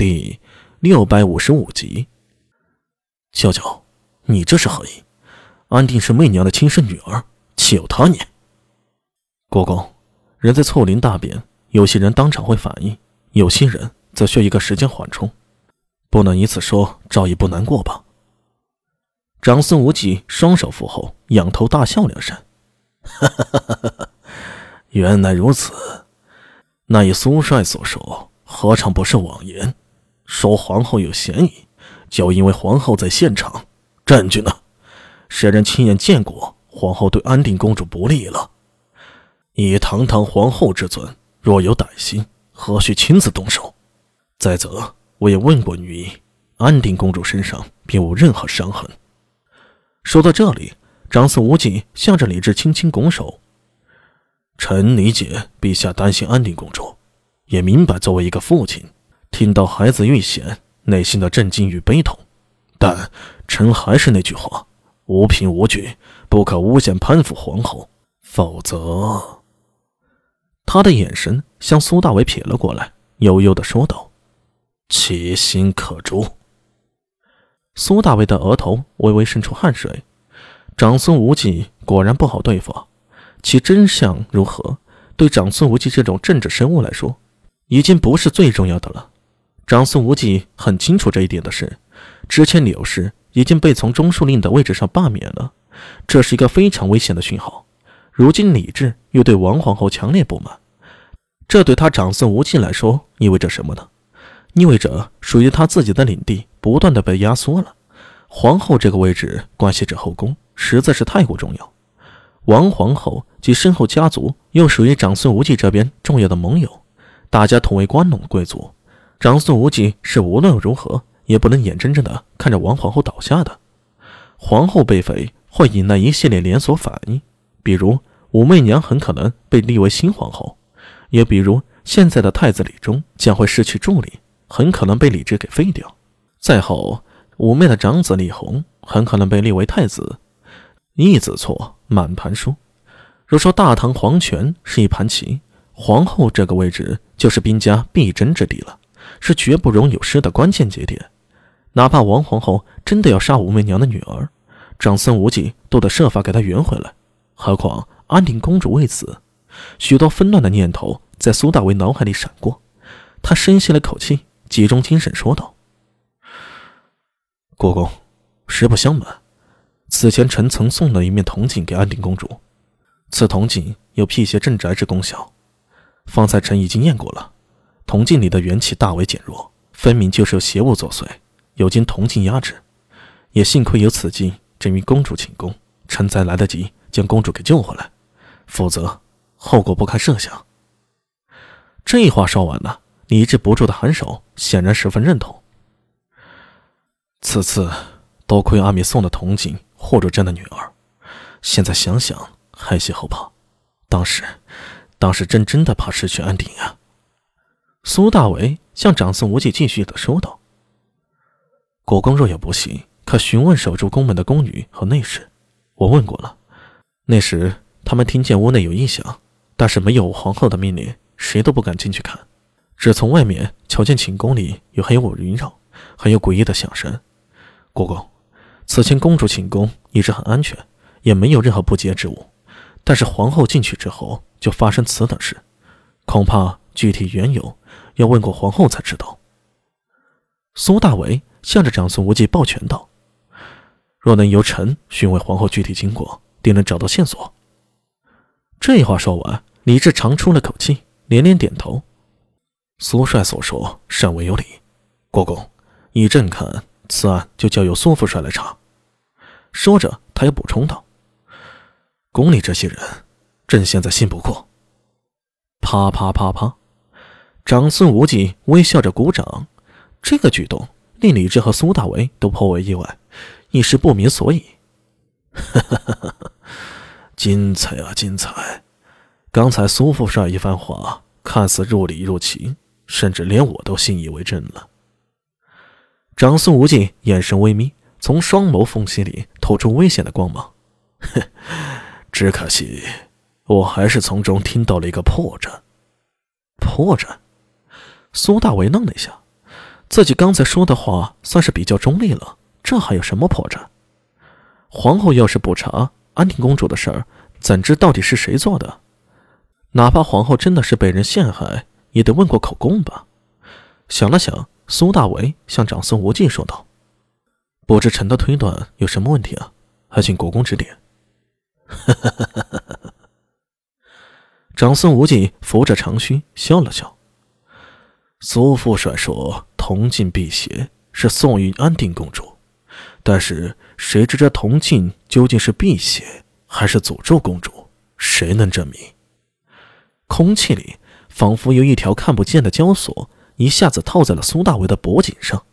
第六百五十五集。娇娇，你这是何意？安定是媚娘的亲生女儿，岂有他念？国公，人在错林大变，有些人当场会反应，有些人则需要一个时间缓冲，不能以此说赵毅不难过吧？长孙无忌双手扶后，仰头大笑两声，哈哈哈哈哈！原来如此，那以苏帅所说，何尝不是妄言？说皇后有嫌疑，就因为皇后在现场，证据呢？谁人亲眼见过皇后对安定公主不利了？以堂堂皇后之尊，若有歹心，何须亲自动手？再则，我也问过女医，安定公主身上并无任何伤痕。说到这里，长孙无忌向着李治轻轻拱手：“臣理解陛下担心安定公主，也明白作为一个父亲，听到孩子遇险，内心的震惊与悲痛。但臣还是那句话，无凭无据，不可诬陷攀附皇后，否则……”他的眼神向苏大伟瞥了过来，悠悠的说道：“其心可诛。”苏大伟的额头微微渗出汗水。长孙无忌果然不好对付，其真相如何，对长孙无忌这种政治生物来说，已经不是最重要的了。长孙无忌很清楚这一点的是，之前柳氏已经被从中书令的位置上罢免了，这是一个非常危险的讯号。如今李治又对王皇后强烈不满，这对他长孙无忌来说意味着什么呢？意味着属于他自己的领地不断的被压缩了。皇后这个位置关系着后宫，实在是太过重要。王皇后及身后家族又属于长孙无忌这边重要的盟友，大家同为关陇贵族，长孙无忌是无论如何也不能眼睁睁的看着王皇后倒下的。皇后被废会引来一系列连锁反应，比如武媚娘很可能被立为新皇后，也比如现在的太子李忠将会失去助力。很可能被李治给废掉，再后，武媚的长子李弘很可能被立为太子。一子错，满盘输。若说大唐皇权是一盘棋，皇后这个位置就是兵家必争之地了，是绝不容有失的关键节点。哪怕王皇后真的要杀武媚娘的女儿，长孙无忌都得设法给她圆回来。何况安定公主未死，许多纷乱的念头在苏大为脑海里闪过，他深吸了口气。集中精神说道：“国公，实不相瞒，此前臣曾送了一面铜镜给安定公主。此铜镜有辟邪镇宅之功效。方才臣已经验过了，铜镜里的元气大为减弱，分明就是有邪物作祟，有经铜镜压制。也幸亏有此镜，朕与公主请功，臣才来得及将公主给救回来，否则后果不堪设想。”这话说完了。你抑制不住的颔首，显然十分认同。此次多亏阿米送的铜镜护住朕的女儿，现在想想还些后怕。当时，当时朕真的怕失去安定啊！苏大为向长孙无忌继续的说道：“国公若有不信，可询问守住宫门的宫女和内侍。我问过了，那时他们听见屋内有异响，但是没有皇后的命令，谁都不敢进去看。”只从外面瞧见寝宫里有黑雾萦绕，还有诡异的响声。国公，此前公主寝宫一直很安全，也没有任何不洁之物。但是皇后进去之后就发生此等事，恐怕具体缘由要问过皇后才知道。苏大为向着长孙无忌抱拳道：“若能由臣询问皇后具体经过，定能找到线索。”这话说完，李治长出了口气，连连点头。苏帅所说甚为有理，国公，依朕看，此案就交由苏副帅来查。说着，他又补充道：“宫里这些人，朕现在信不过。”啪啪啪啪，长孙无忌微笑着鼓掌。这个举动令李治和苏大为都颇为意外，一时不明所以。哈哈哈哈哈！精彩啊，精彩！刚才苏副帅一番话，看似入理入情。甚至连我都信以为真了。长孙无忌眼神微眯，从双眸缝隙里透出危险的光芒。哼，只可惜，我还是从中听到了一个破绽。破绽？苏大为愣了一下，自己刚才说的话算是比较中立了，这还有什么破绽？皇后要是不查安定公主的事儿，怎知到底是谁做的？哪怕皇后真的是被人陷害，也得问过口供吧？想了想，苏大为向长孙无忌说道：“不知臣的推断有什么问题啊？还请国公指点。” 长孙无忌扶着长须笑了笑。苏副帅说：“铜镜辟邪是送予安定公主，但是谁知这铜镜究竟是辟邪还是诅咒公主？谁能证明？”空气里仿佛有一条看不见的胶索一下子套在了苏大为的脖颈上。